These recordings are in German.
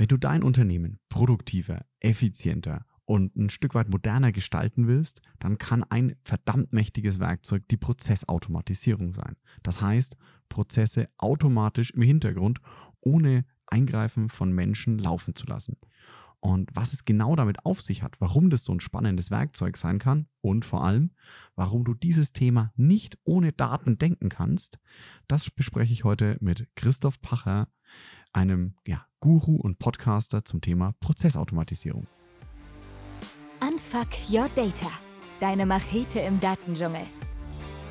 Wenn du dein Unternehmen produktiver, effizienter und ein Stück weit moderner gestalten willst, dann kann ein verdammt mächtiges Werkzeug die Prozessautomatisierung sein. Das heißt, Prozesse automatisch im Hintergrund ohne Eingreifen von Menschen laufen zu lassen. Und was es genau damit auf sich hat, warum das so ein spannendes Werkzeug sein kann und vor allem, warum du dieses Thema nicht ohne Daten denken kannst, das bespreche ich heute mit Christoph Pacher, einem ja, Guru und Podcaster zum Thema Prozessautomatisierung. Unfuck Your Data. Deine Machete im Datendschungel.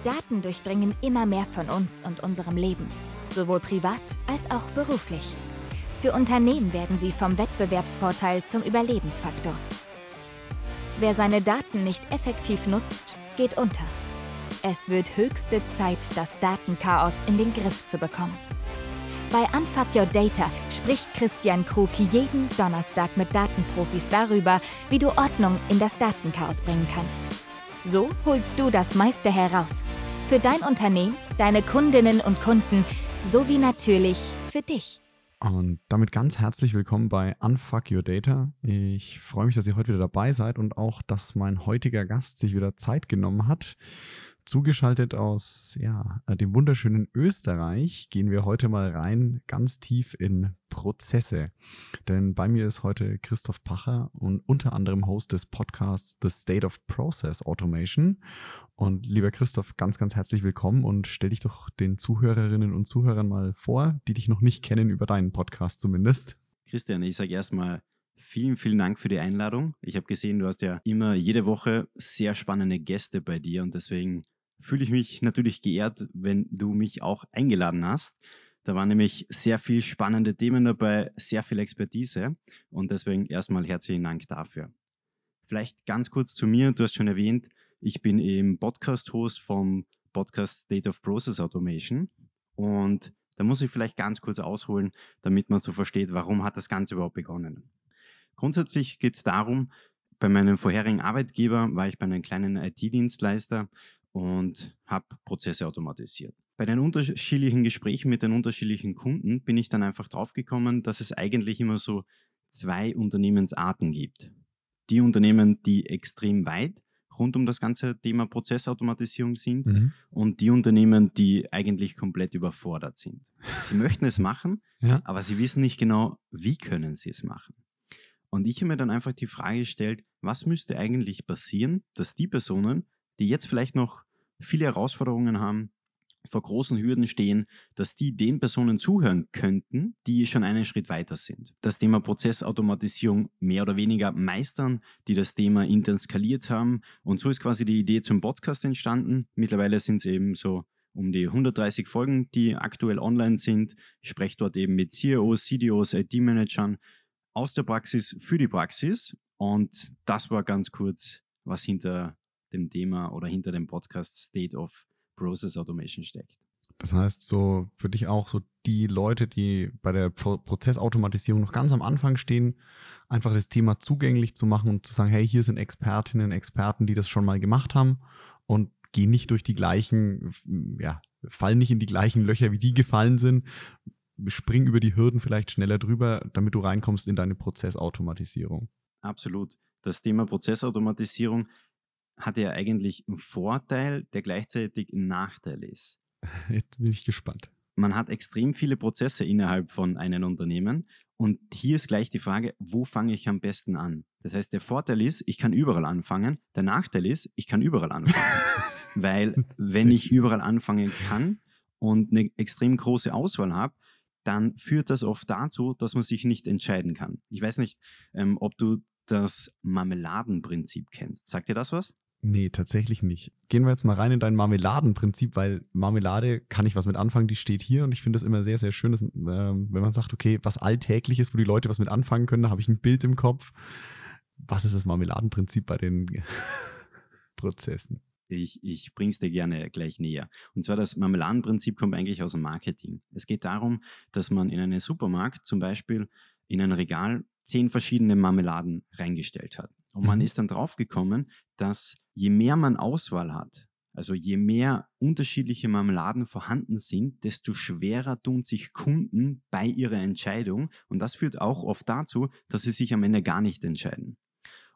Daten durchdringen immer mehr von uns und unserem Leben, sowohl privat als auch beruflich. Für Unternehmen werden sie vom Wettbewerbsvorteil zum Überlebensfaktor. Wer seine Daten nicht effektiv nutzt, geht unter. Es wird höchste Zeit, das Datenchaos in den Griff zu bekommen. Bei Unfuck Your Data spricht Christian Krug jeden Donnerstag mit Datenprofis darüber, wie du Ordnung in das Datenchaos bringen kannst. So holst du das meiste heraus. Für dein Unternehmen, deine Kundinnen und Kunden sowie natürlich für dich. Und damit ganz herzlich willkommen bei Unfuck Your Data. Ich freue mich, dass ihr heute wieder dabei seid und auch, dass mein heutiger Gast sich wieder Zeit genommen hat. Zugeschaltet aus ja, dem wunderschönen Österreich gehen wir heute mal rein ganz tief in Prozesse. Denn bei mir ist heute Christoph Pacher und unter anderem Host des Podcasts The State of Process Automation. Und lieber Christoph, ganz, ganz herzlich willkommen und stell dich doch den Zuhörerinnen und Zuhörern mal vor, die dich noch nicht kennen über deinen Podcast zumindest. Christian, ich sage erstmal Vielen, vielen Dank für die Einladung. Ich habe gesehen, du hast ja immer jede Woche sehr spannende Gäste bei dir und deswegen fühle ich mich natürlich geehrt, wenn du mich auch eingeladen hast. Da waren nämlich sehr viele spannende Themen dabei, sehr viel Expertise und deswegen erstmal herzlichen Dank dafür. Vielleicht ganz kurz zu mir, du hast schon erwähnt, ich bin eben Podcast-Host vom Podcast State of Process Automation und da muss ich vielleicht ganz kurz ausholen, damit man so versteht, warum hat das Ganze überhaupt begonnen. Grundsätzlich geht es darum, bei meinem vorherigen Arbeitgeber war ich bei einem kleinen IT-Dienstleister und habe Prozesse automatisiert. Bei den unterschiedlichen Gesprächen mit den unterschiedlichen Kunden bin ich dann einfach draufgekommen, dass es eigentlich immer so zwei Unternehmensarten gibt. Die Unternehmen, die extrem weit rund um das ganze Thema Prozessautomatisierung sind mhm. und die Unternehmen, die eigentlich komplett überfordert sind. Sie möchten es machen, ja. aber sie wissen nicht genau, wie können sie es machen. Und ich habe mir dann einfach die Frage gestellt, was müsste eigentlich passieren, dass die Personen, die jetzt vielleicht noch viele Herausforderungen haben, vor großen Hürden stehen, dass die den Personen zuhören könnten, die schon einen Schritt weiter sind. Das Thema Prozessautomatisierung mehr oder weniger meistern, die das Thema intern skaliert haben. Und so ist quasi die Idee zum Podcast entstanden. Mittlerweile sind es eben so um die 130 Folgen, die aktuell online sind. Ich spreche dort eben mit CEOs, CDOs, IT-Managern aus der Praxis für die Praxis. Und das war ganz kurz, was hinter dem Thema oder hinter dem Podcast State of Process Automation steckt. Das heißt, so für dich auch so die Leute, die bei der Pro Prozessautomatisierung noch ganz am Anfang stehen, einfach das Thema zugänglich zu machen und zu sagen, hey, hier sind Expertinnen, Experten, die das schon mal gemacht haben und gehen nicht durch die gleichen, ja, fallen nicht in die gleichen Löcher, wie die gefallen sind, spring über die Hürden vielleicht schneller drüber, damit du reinkommst in deine Prozessautomatisierung. Absolut. Das Thema Prozessautomatisierung hat ja eigentlich einen Vorteil, der gleichzeitig ein Nachteil ist. Jetzt bin ich gespannt. Man hat extrem viele Prozesse innerhalb von einem Unternehmen und hier ist gleich die Frage, wo fange ich am besten an? Das heißt, der Vorteil ist, ich kann überall anfangen. Der Nachteil ist, ich kann überall anfangen. Weil wenn ich überall anfangen kann und eine extrem große Auswahl habe, dann führt das oft dazu, dass man sich nicht entscheiden kann. Ich weiß nicht, ähm, ob du das Marmeladenprinzip kennst. Sagt dir das was? Nee, tatsächlich nicht. Gehen wir jetzt mal rein in dein Marmeladenprinzip, weil Marmelade kann ich was mit anfangen, die steht hier und ich finde es immer sehr, sehr schön, dass, äh, wenn man sagt, okay, was alltäglich ist, wo die Leute was mit anfangen können, da habe ich ein Bild im Kopf. Was ist das Marmeladenprinzip bei den Prozessen? Ich, ich bringe es dir gerne gleich näher. Und zwar das Marmeladenprinzip kommt eigentlich aus dem Marketing. Es geht darum, dass man in einen Supermarkt zum Beispiel in ein Regal zehn verschiedene Marmeladen reingestellt hat. Und man mhm. ist dann draufgekommen, dass je mehr man Auswahl hat, Also je mehr unterschiedliche Marmeladen vorhanden sind, desto schwerer tun sich Kunden bei ihrer Entscheidung. Und das führt auch oft dazu, dass sie sich am Ende gar nicht entscheiden.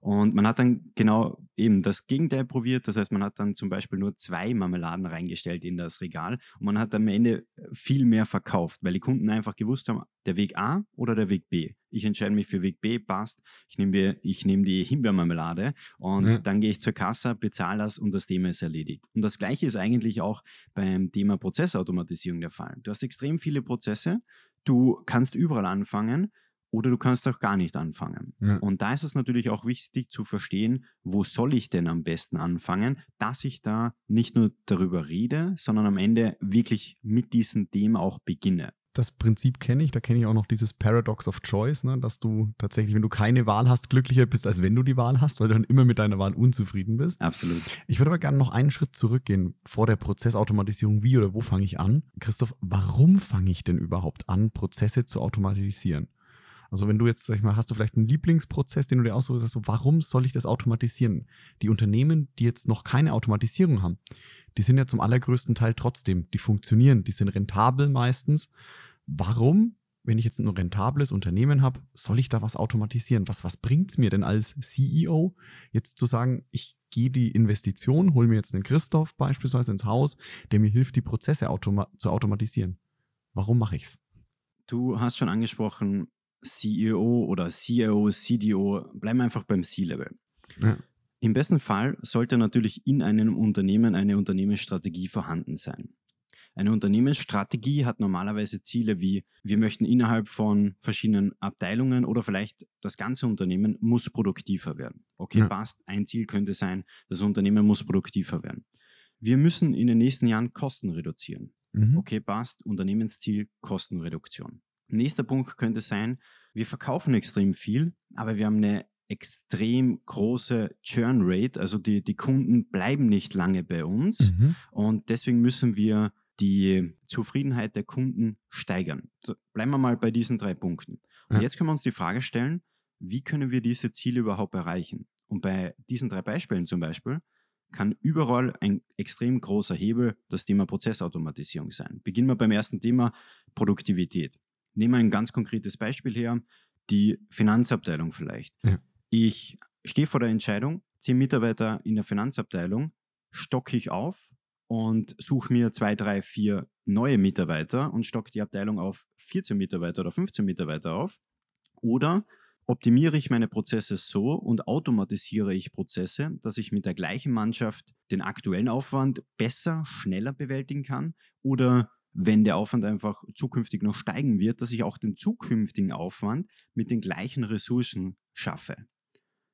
Und man hat dann genau eben das Gegenteil probiert. Das heißt, man hat dann zum Beispiel nur zwei Marmeladen reingestellt in das Regal und man hat am Ende viel mehr verkauft, weil die Kunden einfach gewusst haben, der Weg A oder der Weg B. Ich entscheide mich für Weg B, passt. Ich nehme, ich nehme die Himbeermarmelade und ja. dann gehe ich zur Kasse, bezahle das und das Thema ist erledigt. Und das Gleiche ist eigentlich auch beim Thema Prozessautomatisierung der Fall. Du hast extrem viele Prozesse. Du kannst überall anfangen oder du kannst auch gar nicht anfangen. Ja. Und da ist es natürlich auch wichtig zu verstehen, wo soll ich denn am besten anfangen, dass ich da nicht nur darüber rede, sondern am Ende wirklich mit diesem Thema auch beginne. Das Prinzip kenne ich, da kenne ich auch noch dieses Paradox of Choice, ne, dass du tatsächlich, wenn du keine Wahl hast, glücklicher bist, als wenn du die Wahl hast, weil du dann immer mit deiner Wahl unzufrieden bist. Absolut. Ich würde aber gerne noch einen Schritt zurückgehen vor der Prozessautomatisierung. Wie oder wo fange ich an? Christoph, warum fange ich denn überhaupt an, Prozesse zu automatisieren? Also wenn du jetzt, sag ich mal, hast du vielleicht einen Lieblingsprozess, den du dir aussuchst, so, warum soll ich das automatisieren? Die Unternehmen, die jetzt noch keine Automatisierung haben, die sind ja zum allergrößten Teil trotzdem, die funktionieren, die sind rentabel meistens. Warum, wenn ich jetzt ein rentables Unternehmen habe, soll ich da was automatisieren? Was, was bringt es mir denn als CEO, jetzt zu sagen, ich gehe die Investition, hole mir jetzt einen Christoph beispielsweise ins Haus, der mir hilft, die Prozesse automa zu automatisieren? Warum mache ich es? Du hast schon angesprochen, CEO oder CIO, CDO, bleiben einfach beim C-Level. Ja. Im besten Fall sollte natürlich in einem Unternehmen eine Unternehmensstrategie vorhanden sein. Eine Unternehmensstrategie hat normalerweise Ziele wie, wir möchten innerhalb von verschiedenen Abteilungen oder vielleicht das ganze Unternehmen muss produktiver werden. Okay, ja. passt. Ein Ziel könnte sein, das Unternehmen muss produktiver werden. Wir müssen in den nächsten Jahren Kosten reduzieren. Mhm. Okay, passt. Unternehmensziel Kostenreduktion. Nächster Punkt könnte sein, wir verkaufen extrem viel, aber wir haben eine extrem große Churn Rate, also die, die Kunden bleiben nicht lange bei uns mhm. und deswegen müssen wir die Zufriedenheit der Kunden steigern. Bleiben wir mal bei diesen drei Punkten. Und ja. jetzt können wir uns die Frage stellen, wie können wir diese Ziele überhaupt erreichen? Und bei diesen drei Beispielen zum Beispiel kann überall ein extrem großer Hebel das Thema Prozessautomatisierung sein. Beginnen wir beim ersten Thema Produktivität. Nehmen wir ein ganz konkretes Beispiel her, die Finanzabteilung vielleicht. Ja. Ich stehe vor der Entscheidung, zehn Mitarbeiter in der Finanzabteilung, stocke ich auf und suche mir zwei, drei, vier neue Mitarbeiter und stocke die Abteilung auf 14 Mitarbeiter oder 15 Mitarbeiter auf. Oder optimiere ich meine Prozesse so und automatisiere ich Prozesse, dass ich mit der gleichen Mannschaft den aktuellen Aufwand besser, schneller bewältigen kann? Oder wenn der Aufwand einfach zukünftig noch steigen wird, dass ich auch den zukünftigen Aufwand mit den gleichen Ressourcen schaffe.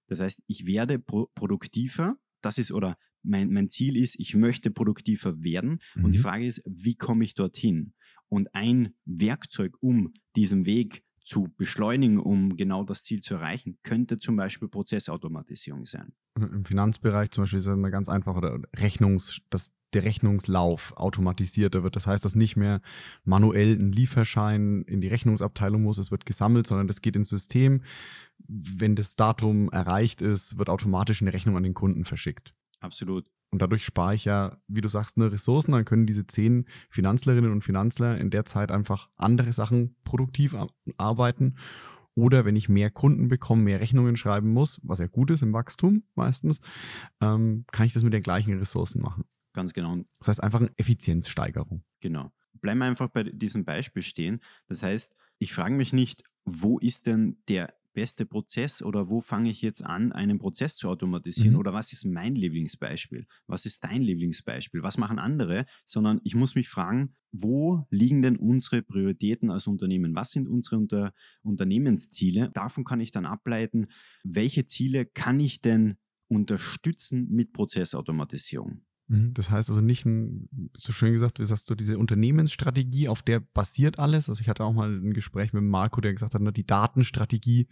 Das heißt, ich werde pro produktiver, das ist oder mein, mein Ziel ist, ich möchte produktiver werden. Mhm. Und die mhm. Frage ist, wie komme ich dorthin? Und ein Werkzeug, um diesen Weg zu beschleunigen, um genau das Ziel zu erreichen, könnte zum Beispiel Prozessautomatisierung sein. Im Finanzbereich zum Beispiel ist es immer ganz einfach oder Rechnungs, das der Rechnungslauf automatisierter wird. Das heißt, dass nicht mehr manuell ein Lieferschein in die Rechnungsabteilung muss, es wird gesammelt, sondern das geht ins System. Wenn das Datum erreicht ist, wird automatisch eine Rechnung an den Kunden verschickt. Absolut. Und dadurch spare ich ja, wie du sagst, eine Ressourcen. Dann können diese zehn Finanzlerinnen und Finanzler in der Zeit einfach andere Sachen produktiv arbeiten. Oder wenn ich mehr Kunden bekomme, mehr Rechnungen schreiben muss, was ja gut ist im Wachstum meistens, ähm, kann ich das mit den gleichen Ressourcen machen. Ganz genau. Das heißt einfach eine Effizienzsteigerung. Genau. Bleiben wir einfach bei diesem Beispiel stehen. Das heißt, ich frage mich nicht, wo ist denn der beste Prozess oder wo fange ich jetzt an, einen Prozess zu automatisieren mhm. oder was ist mein Lieblingsbeispiel? Was ist dein Lieblingsbeispiel? Was machen andere? Sondern ich muss mich fragen, wo liegen denn unsere Prioritäten als Unternehmen? Was sind unsere Unter Unternehmensziele? Davon kann ich dann ableiten, welche Ziele kann ich denn unterstützen mit Prozessautomatisierung? Mhm, das heißt also nicht, ein, so schön gesagt, wie sagst du, diese Unternehmensstrategie, auf der basiert alles. Also ich hatte auch mal ein Gespräch mit Marco, der gesagt hat, die Datenstrategie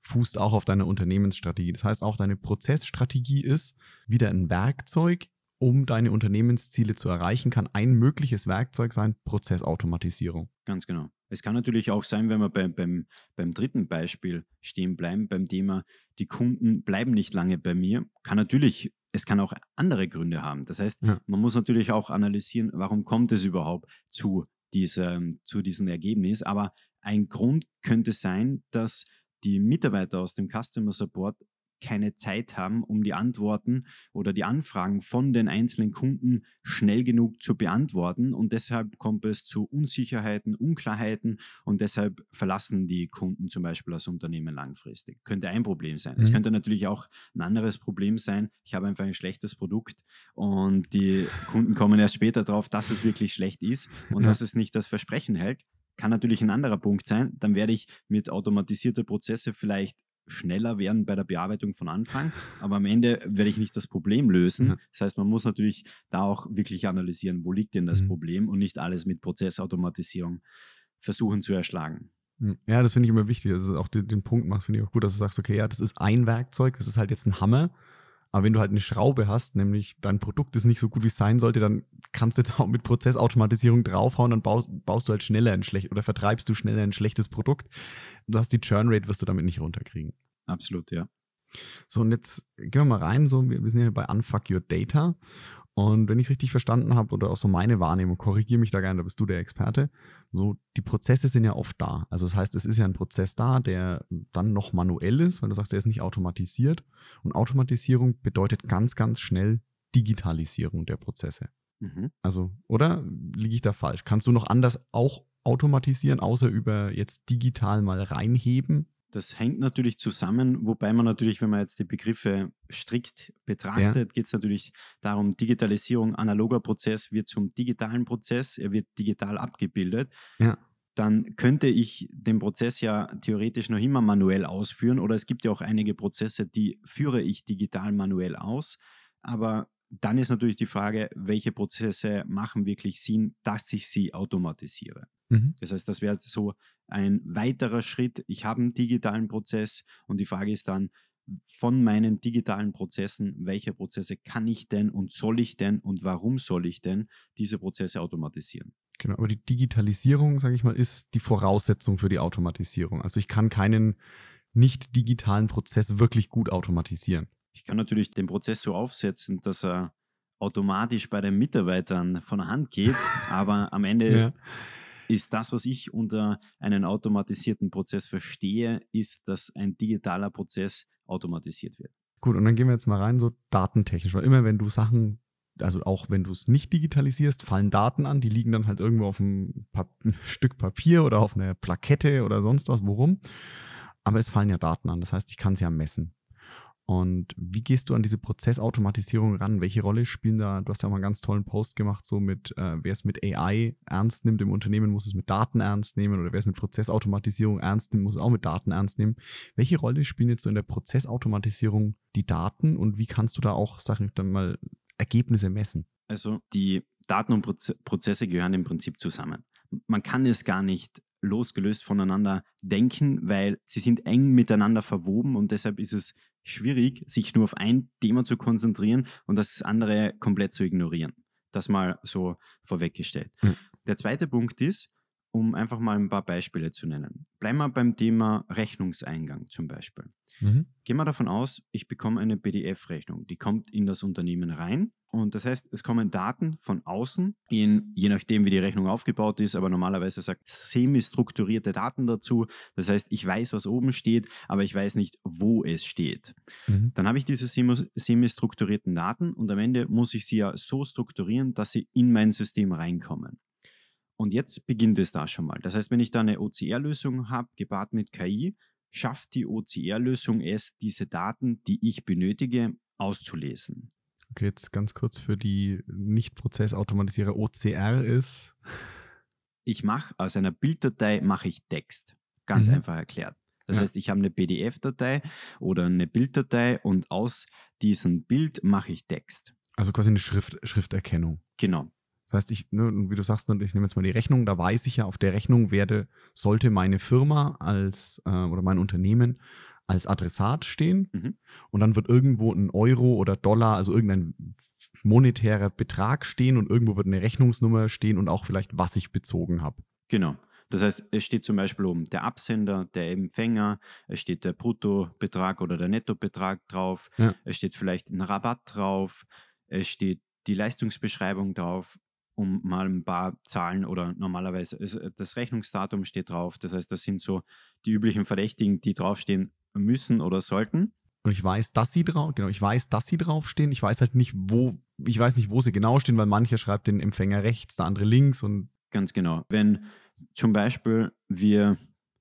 fußt auch auf deiner Unternehmensstrategie. Das heißt auch deine Prozessstrategie ist wieder ein Werkzeug, um deine Unternehmensziele zu erreichen, kann ein mögliches Werkzeug sein, Prozessautomatisierung. Ganz genau. Es kann natürlich auch sein, wenn wir beim, beim, beim dritten Beispiel stehen bleiben, beim Thema, die Kunden bleiben nicht lange bei mir, kann natürlich es kann auch andere Gründe haben. Das heißt, Ja. man muss natürlich auch analysieren, warum kommt es überhaupt zu, diesem, zu diesem Ergebnis. Aber ein Grund könnte sein, dass die Mitarbeiter aus dem Customer Support keine Zeit haben, um die Antworten oder die Anfragen von den einzelnen Kunden schnell genug zu beantworten. Und deshalb kommt es zu Unsicherheiten, Unklarheiten und deshalb verlassen die Kunden zum Beispiel das Unternehmen langfristig. Könnte ein Problem sein. Es Mhm. könnte natürlich auch ein anderes Problem sein. Ich habe einfach ein schlechtes Produkt und die Kunden kommen erst später drauf, dass es wirklich schlecht ist und Ja. dass es nicht das Versprechen hält. Kann natürlich ein anderer Punkt sein. Dann werde ich mit automatisierter Prozesse vielleicht schneller werden bei der Bearbeitung von Anfang, aber am Ende werde ich nicht das Problem lösen. Ja. Das heißt, man muss natürlich da auch wirklich analysieren, wo liegt denn das Mhm. Problem und nicht alles mit Prozessautomatisierung versuchen zu erschlagen. Ja, das finde ich immer wichtig. Also auch den, den Punkt machst, finde ich auch gut, dass du sagst, okay, ja, das ist ein Werkzeug, das ist halt jetzt ein Hammer. Aber wenn du halt eine Schraube hast, nämlich dein Produkt ist nicht so gut, wie es sein sollte, dann kannst du jetzt auch mit Prozessautomatisierung draufhauen, dann baust, baust du halt schneller ein schlecht oder vertreibst du schneller ein schlechtes Produkt. Du hast die Churn Rate, wirst du damit nicht runterkriegen. Absolut, ja. So, und jetzt gehen wir mal rein. So, wir, wir sind ja bei Unfuck Your Data. Und wenn ich es richtig verstanden habe, oder auch so meine Wahrnehmung, korrigiere mich da gerne, da bist du der Experte. So, die Prozesse sind ja oft da. Also, das heißt, es ist ja ein Prozess da, der dann noch manuell ist, weil du sagst, der ist nicht automatisiert. Und Automatisierung bedeutet ganz, ganz schnell Digitalisierung der Prozesse. Mhm. Also, oder liege ich da falsch? Kannst du noch anders auch automatisieren, außer über jetzt digital mal reinheben? Das hängt natürlich zusammen, wobei man natürlich, wenn man jetzt die Begriffe strikt betrachtet, geht es natürlich darum, Digitalisierung, analoger Prozess wird zum digitalen Prozess, er wird digital abgebildet. Ja. Dann könnte ich den Prozess ja theoretisch noch immer manuell ausführen oder es gibt ja auch einige Prozesse, die führe ich digital manuell aus. Aber dann ist natürlich die Frage, welche Prozesse machen wirklich Sinn, dass ich sie automatisiere. Mhm. Das heißt, das wäre so ein weiterer Schritt. Ich habe einen digitalen Prozess und die Frage ist dann, von meinen digitalen Prozessen, welche Prozesse kann ich denn und soll ich denn und warum soll ich denn diese Prozesse automatisieren? Genau, aber die Digitalisierung, sage ich mal, ist die Voraussetzung für die Automatisierung. Also ich kann keinen nicht digitalen Prozess wirklich gut automatisieren. Ich kann natürlich den Prozess so aufsetzen, dass er automatisch bei den Mitarbeitern von der Hand geht, aber am Ende ist das, was ich unter einen automatisierten Prozess verstehe, ist, dass ein digitaler Prozess automatisiert wird. Gut, und dann gehen wir jetzt mal rein, so datentechnisch, weil immer wenn du Sachen, also auch wenn du es nicht digitalisierst, fallen Daten an, die liegen dann halt irgendwo auf einem Pa- Stück Papier oder auf einer Plakette oder sonst was, worum. Aber es fallen ja Daten an, das heißt, ich kann es ja messen. Und wie gehst du an diese Prozessautomatisierung ran? Welche Rolle spielen da? Du hast ja mal einen ganz tollen Post gemacht, so mit, äh, wer es mit AI ernst nimmt im Unternehmen, muss es mit Daten ernst nehmen oder wer es mit Prozessautomatisierung ernst nimmt, muss es auch mit Daten ernst nehmen. Welche Rolle spielen jetzt so in der Prozessautomatisierung die Daten und wie kannst du da auch Sachen dann mal Ergebnisse messen? Also die Daten und Proze Prozesse gehören im Prinzip zusammen. Man kann es gar nicht losgelöst voneinander denken, weil sie sind eng miteinander verwoben und deshalb ist es schwierig, sich nur auf ein Thema zu konzentrieren und das andere komplett zu ignorieren. Das mal so vorweggestellt. Mhm. Der zweite Punkt ist, um einfach mal ein paar Beispiele zu nennen. Bleiben wir beim Thema Rechnungseingang zum Beispiel. Gehen wir davon aus, ich bekomme eine PDF-Rechnung, die kommt in das Unternehmen rein und das heißt, es kommen Daten von außen, in, je nachdem wie die Rechnung aufgebaut ist, aber normalerweise sagt semi-strukturierte Daten dazu. Das heißt, ich weiß, was oben steht, aber ich weiß nicht, wo es steht. Mhm. Dann habe ich diese semi- semi-strukturierten Daten und am Ende muss ich sie ja so strukturieren, dass sie in mein System reinkommen. Und jetzt beginnt es da schon mal. Das heißt, wenn ich da eine OCR-Lösung habe, gepaart mit KI, schafft die OCR-Lösung es, diese Daten, die ich benötige, auszulesen. Okay, jetzt ganz kurz für die Nicht-Prozessautomatisierer OCR ist. Ich mache aus einer Bilddatei mache ich Text. Ganz Mhm. einfach erklärt. Das Ja. heißt, ich habe eine PDF-Datei oder eine Bilddatei und aus diesem Bild mache ich Text. Also quasi eine Schrift, Schrifterkennung. Genau. Das heißt, ich, ne, wie du sagst, ich nehme jetzt mal die Rechnung, da weiß ich ja, auf der Rechnung werde, sollte meine Firma als äh, oder mein Unternehmen als Adressat stehen Mhm. und dann wird irgendwo ein Euro oder Dollar, also irgendein monetärer Betrag stehen und irgendwo wird eine Rechnungsnummer stehen und auch vielleicht, was ich bezogen habe. Genau. Das heißt, es steht zum Beispiel oben der Absender, der Empfänger, es steht der Bruttobetrag oder der Nettobetrag drauf, Ja. es steht vielleicht ein Rabatt drauf, es steht die Leistungsbeschreibung drauf, um mal ein paar Zahlen oder normalerweise ist, äh, das Rechnungsdatum steht drauf. Das heißt, das sind so die üblichen Verdächtigen, die draufstehen müssen oder sollten. Und ich weiß, dass sie drauf, genau, ich weiß, dass sie draufstehen. Ich weiß halt nicht, wo, ich weiß nicht, wo sie genau stehen, weil mancher schreibt den Empfänger rechts, der andere links und Ganz genau. Wenn zum Beispiel wir,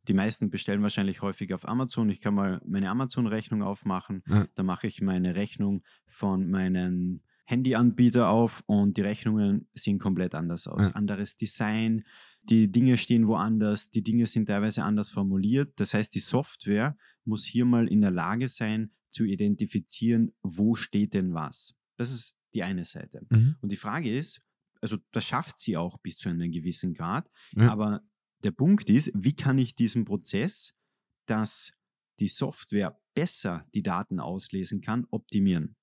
die meisten bestellen wahrscheinlich häufig auf Amazon, ich kann mal meine Amazon-Rechnung aufmachen, Ja. da mache ich meine Rechnung von meinem Handyanbieter auf und die Rechnungen sehen komplett anders aus. Ja. Anderes Design, die Dinge stehen woanders, die Dinge sind teilweise anders formuliert. Das heißt, die Software muss hier mal in der Lage sein, zu identifizieren, wo steht denn was. Das ist die eine Seite. Und die Frage ist, also das schafft sie auch bis zu einem gewissen Grad, Ja. aber der Punkt ist, wie kann ich diesen Prozess, dass die Software besser die Daten auslesen kann, optimieren?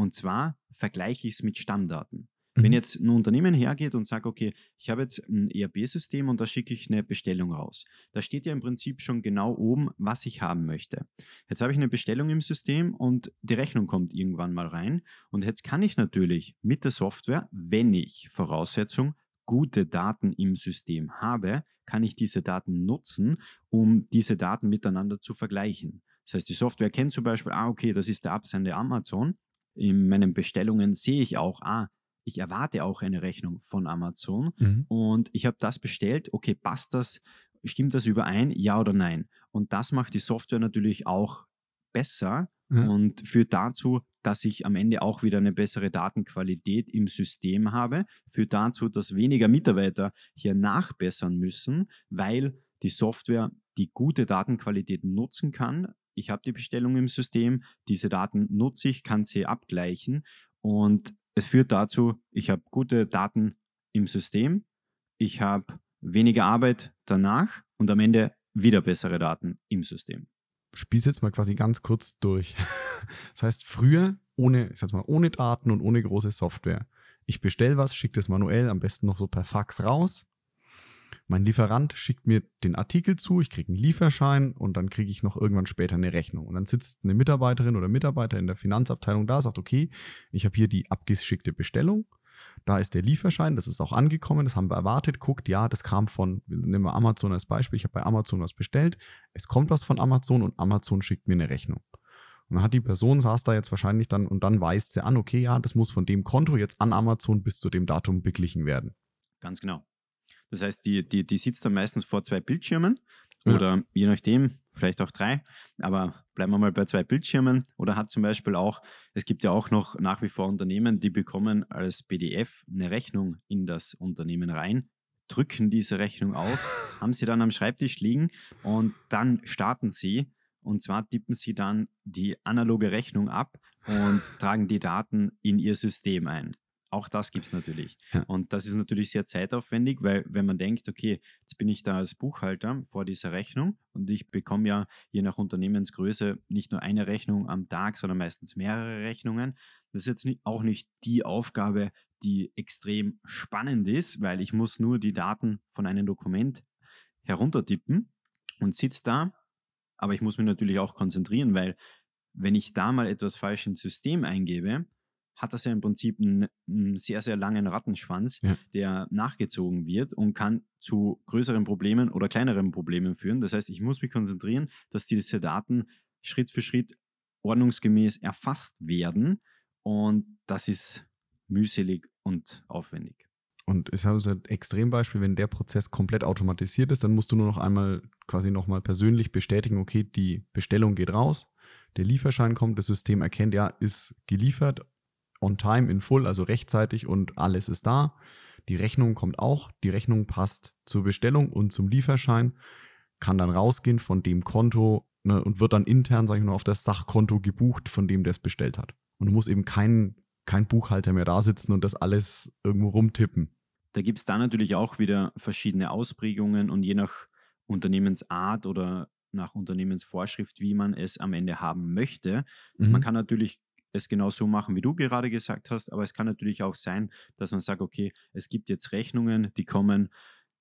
Und zwar vergleiche ich es mit Stammdaten. Wenn Mhm. jetzt ein Unternehmen hergeht und sagt, okay, ich habe jetzt ein ERP-System und da schicke ich eine Bestellung raus. Da steht ja im Prinzip schon genau oben, was ich haben möchte. Jetzt habe ich eine Bestellung im System und die Rechnung kommt irgendwann mal rein. Und jetzt kann ich natürlich mit der Software, wenn ich Voraussetzung gute Daten im System habe, kann ich diese Daten nutzen, um diese Daten miteinander zu vergleichen. Das heißt, die Software kennt zum Beispiel, ah, okay, das ist der Absender Amazon. In meinen Bestellungen sehe ich auch, ah, ich erwarte auch eine Rechnung von Amazon Mhm. und ich habe das bestellt. Okay, passt das? Stimmt das überein? Ja oder nein? Und das macht die Software natürlich auch besser Ja. und führt dazu, dass ich am Ende auch wieder eine bessere Datenqualität im System habe, führt dazu, dass weniger Mitarbeiter hier nachbessern müssen, weil die Software die gute Datenqualität nutzen kann. Ich habe die Bestellung im System, diese Daten nutze ich, kann sie abgleichen und es führt dazu, ich habe gute Daten im System, ich habe weniger Arbeit danach und am Ende wieder bessere Daten im System. spiel's jetzt mal quasi ganz kurz durch. Das heißt, früher ohne, ich sag mal, ohne Daten und ohne große Software. Ich bestelle was, schicke das manuell, am besten noch so per Fax raus. Mein Lieferant schickt mir den Artikel zu, ich kriege einen Lieferschein und dann kriege ich noch irgendwann später eine Rechnung. Und dann sitzt eine Mitarbeiterin oder Mitarbeiter in der Finanzabteilung da, sagt, okay, ich habe hier die abgeschickte Bestellung. Da ist der Lieferschein, das ist auch angekommen, das haben wir erwartet. Guckt, ja, das kam von, nehmen wir Amazon als Beispiel, ich habe bei Amazon was bestellt. Es kommt was von Amazon und Amazon schickt mir eine Rechnung. Und dann hat die Person, saß da jetzt wahrscheinlich dann und dann weist sie an, okay, ja, das muss von dem Konto jetzt an Amazon bis zu dem Datum beglichen werden. Ganz genau. Das heißt, die, die, die sitzt dann meistens vor zwei Bildschirmen Ja. oder je nachdem, vielleicht auch drei, aber bleiben wir mal bei zwei Bildschirmen oder hat zum Beispiel auch, es gibt ja auch noch nach wie vor Unternehmen, die bekommen als PDF eine Rechnung in das Unternehmen rein, drücken diese Rechnung aus, haben sie dann am Schreibtisch liegen und dann starten sie und zwar tippen sie dann die analoge Rechnung ab und tragen die Daten in ihr System ein. Auch das gibt es natürlich. Ja. Und das ist natürlich sehr zeitaufwendig, weil wenn man denkt, okay, jetzt bin ich da als Buchhalter vor dieser Rechnung und ich bekomme ja je nach Unternehmensgröße nicht nur eine Rechnung am Tag, sondern meistens mehrere Rechnungen. Das ist jetzt nicht, auch nicht die Aufgabe, die extrem spannend ist, weil ich muss nur die Daten von einem Dokument heruntertippen und sitze da, aber ich muss mich natürlich auch konzentrieren, weil wenn ich da mal etwas falsch ins System eingebe, hat das ja im Prinzip einen, einen sehr, sehr langen Rattenschwanz, Ja. der nachgezogen wird und kann zu größeren Problemen oder kleineren Problemen führen. Das heißt, ich muss mich konzentrieren, dass diese Daten Schritt für Schritt ordnungsgemäß erfasst werden und das ist mühselig und aufwendig. Und ich habe so ein Extrembeispiel, wenn der Prozess komplett automatisiert ist, dann musst du nur noch einmal quasi nochmal persönlich bestätigen, okay, die Bestellung geht raus, der Lieferschein kommt, das System erkennt, ja, ist geliefert, on time, in full, also rechtzeitig und alles ist da. Die Rechnung kommt auch, die Rechnung passt zur Bestellung und zum Lieferschein, kann dann rausgehen von dem Konto ne, und wird dann intern, sage ich mal, auf das Sachkonto gebucht, von dem der es bestellt hat. Und du musst eben kein, kein Buchhalter mehr da sitzen und das alles irgendwo rumtippen. Da gibt es dann natürlich auch wieder verschiedene Ausprägungen und je nach Unternehmensart oder nach Unternehmensvorschrift, wie man es am Ende haben möchte. Mhm. Man kann natürlich es genau so machen, wie du gerade gesagt hast, aber es kann natürlich auch sein, dass man sagt, okay, es gibt jetzt Rechnungen, die kommen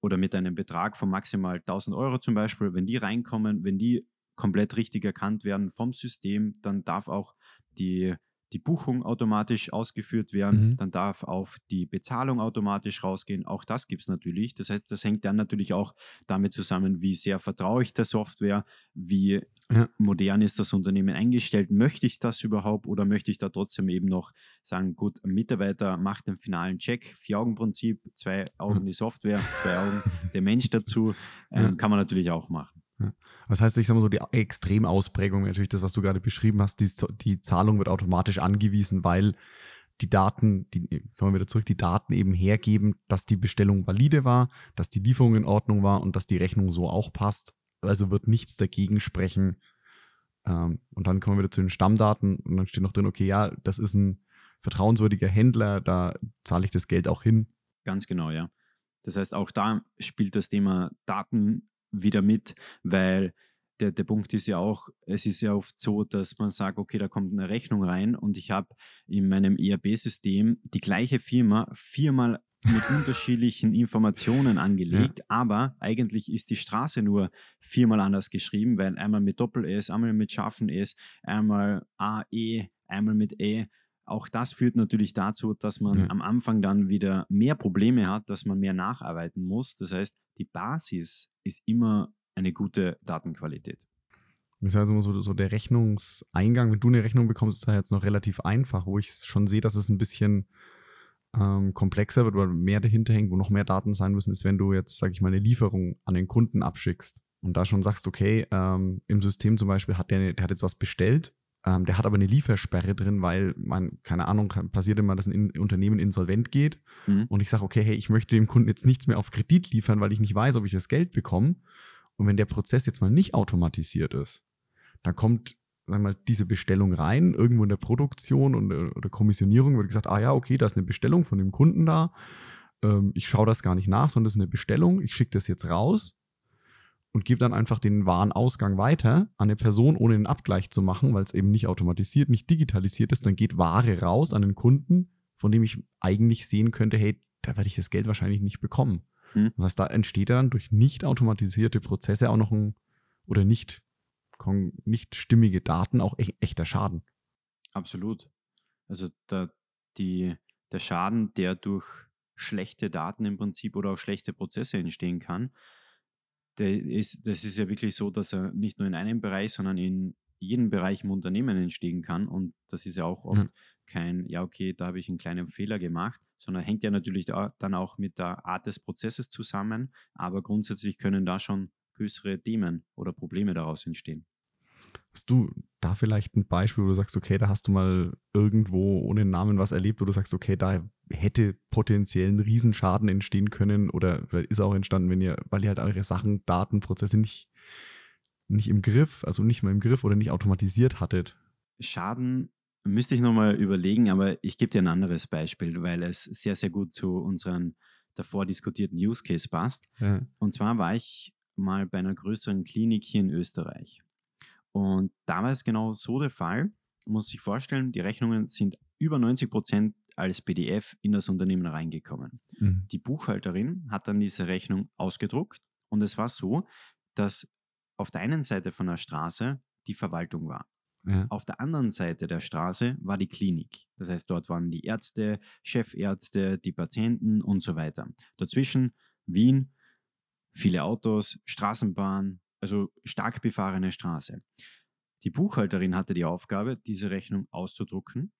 oder mit einem Betrag von maximal 1000 Euro zum Beispiel, wenn die reinkommen, wenn die komplett richtig erkannt werden vom System, dann darf auch die die Buchung automatisch ausgeführt werden, mhm. dann darf auf die Bezahlung automatisch rausgehen. Auch das gibt es natürlich. Das heißt, das hängt dann natürlich auch damit zusammen, wie sehr vertraue ich der Software, wie ja. modern ist das Unternehmen eingestellt, möchte ich das überhaupt oder möchte ich da trotzdem eben noch sagen, gut, ein Mitarbeiter macht den finalen Check, Vier-Augen-Prinzip, zwei Augen die Software, zwei Augen der Mensch dazu, ähm, ja. kann man natürlich auch machen. Das heißt, ich sage mal so, die Extremausprägung, natürlich das, was du gerade beschrieben hast, die, die Zahlung wird automatisch angewiesen, weil die Daten, die, kommen wir wieder zurück, die Daten eben hergeben, dass die Bestellung valide war, dass die Lieferung in Ordnung war und dass die Rechnung so auch passt. Also wird nichts dagegen sprechen. Ähm, und dann kommen wir wieder zu den Stammdaten und dann steht noch drin, okay, ja, das ist ein vertrauenswürdiger Händler, da zahle ich das Geld auch hin. Ganz genau, ja. Das heißt, auch da spielt das Thema Daten wieder mit, weil der, der Punkt ist ja auch, es ist ja oft so, dass man sagt, okay, da kommt eine Rechnung rein und ich habe in meinem ERP-System die gleiche Firma viermal mit unterschiedlichen Informationen angelegt, ja. aber eigentlich ist die Straße nur viermal anders geschrieben, weil einmal mit Doppel-S, einmal mit scharfen S, einmal AE, einmal mit E. Auch das führt natürlich dazu, dass man ja. am Anfang dann wieder mehr Probleme hat, dass man mehr nacharbeiten muss. Das heißt, die Basis ist immer eine gute Datenqualität. Das ist also so, so der Rechnungseingang. Wenn du eine Rechnung bekommst, ist das jetzt noch relativ einfach, wo ich schon sehe, dass es ein bisschen ähm, komplexer wird oder mehr dahinter hängt, wo noch mehr Daten sein müssen, ist, wenn du jetzt, sag ich mal, eine Lieferung an den Kunden abschickst und da schon sagst, okay, ähm, im System zum Beispiel hat der, der hat jetzt was bestellt, ähm, der hat aber eine Liefersperre drin, weil man, keine Ahnung, passiert immer, dass ein Unternehmen insolvent geht mhm. und ich sage, okay, hey, ich möchte dem Kunden jetzt nichts mehr auf Kredit liefern, weil ich nicht weiß, ob ich das Geld bekomme. Und wenn der Prozess jetzt mal nicht automatisiert ist, dann kommt sagen wir mal, diese Bestellung rein, irgendwo in der Produktion und, äh, oder Kommissionierung wird gesagt, ah ja, okay, da ist eine Bestellung von dem Kunden da. Ähm, ich schaue das gar nicht nach, sondern das ist eine Bestellung. Ich schicke das jetzt raus und gebe dann einfach den Warenausgang weiter an eine Person, ohne einen Abgleich zu machen, weil es eben nicht automatisiert, nicht digitalisiert ist. Dann geht Ware raus an den Kunden, von dem ich eigentlich sehen könnte, hey, da werde ich das Geld wahrscheinlich nicht bekommen. Hm. Das heißt, da entsteht dann durch nicht automatisierte Prozesse auch noch ein oder nicht, nicht stimmige Daten auch echt, echter Schaden. Absolut. Also da, die, der Schaden, der durch schlechte Daten im Prinzip oder auch schlechte Prozesse entstehen kann, der ist, das ist ja wirklich so, dass er nicht nur in einem Bereich, sondern in jedem Bereich im Unternehmen entstehen kann. Und das ist ja auch oft mhm. kein, ja, okay, da habe ich einen kleinen Fehler gemacht, sondern hängt ja natürlich da, dann auch mit der Art des Prozesses zusammen. Aber grundsätzlich können da schon größere Themen oder Probleme daraus entstehen. Hast du da vielleicht ein Beispiel, wo du sagst, okay, da hast du mal irgendwo ohne Namen was erlebt, wo du sagst, okay, da hätte potenziell ein Riesenschaden entstehen können oder vielleicht ist auch entstanden, wenn ihr, weil ihr halt eure Sachen, Daten, Prozesse nicht, nicht im Griff, also nicht mal im Griff oder nicht automatisiert hattet? Schaden müsste ich nochmal überlegen, aber ich gebe dir ein anderes Beispiel, weil es sehr, sehr gut zu unseren davor diskutierten Use Case passt. Ja. Und zwar war ich mal bei einer größeren Klinik hier in Österreich. Und da war es genau so der Fall, man muss sich vorstellen, die Rechnungen sind über 90 Prozent als PDF in das Unternehmen reingekommen. Mhm. Die Buchhalterin hat dann diese Rechnung ausgedruckt und es war so, dass auf der einen Seite von der Straße die Verwaltung war. Ja. Auf der anderen Seite der Straße war die Klinik. Das heißt, dort waren die Ärzte, Chefärzte, die Patienten und so weiter. Dazwischen Wien, viele Autos, Straßenbahn, also stark befahrene Straße. Die Buchhalterin hatte die Aufgabe, diese Rechnung auszudrucken,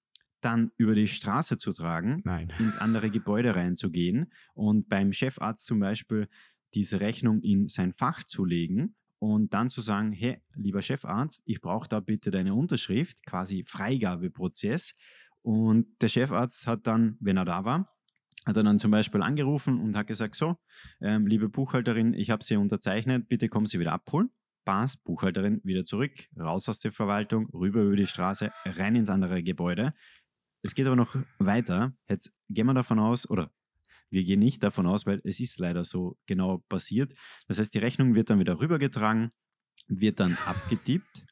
dann über die Straße zu tragen, Nein. ins andere Gebäude reinzugehen und beim Chefarzt zum Beispiel diese Rechnung in sein Fach zu legen und dann zu sagen, hey, lieber Chefarzt, ich brauche da bitte deine Unterschrift, quasi Freigabeprozess. Und der Chefarzt hat dann, wenn er da war, hat er dann zum Beispiel angerufen und hat gesagt, so, ähm, liebe Buchhalterin, ich habe Sie unterzeichnet, bitte kommen Sie wieder abholen. Passt, Buchhalterin wieder zurück, raus aus der Verwaltung, rüber über die Straße, rein ins andere Gebäude. Es geht aber noch weiter. Jetzt gehen wir davon aus, oder wir gehen nicht davon aus, weil es ist leider so genau passiert. Das heißt, die Rechnung wird dann wieder rübergetragen, wird dann abgetippt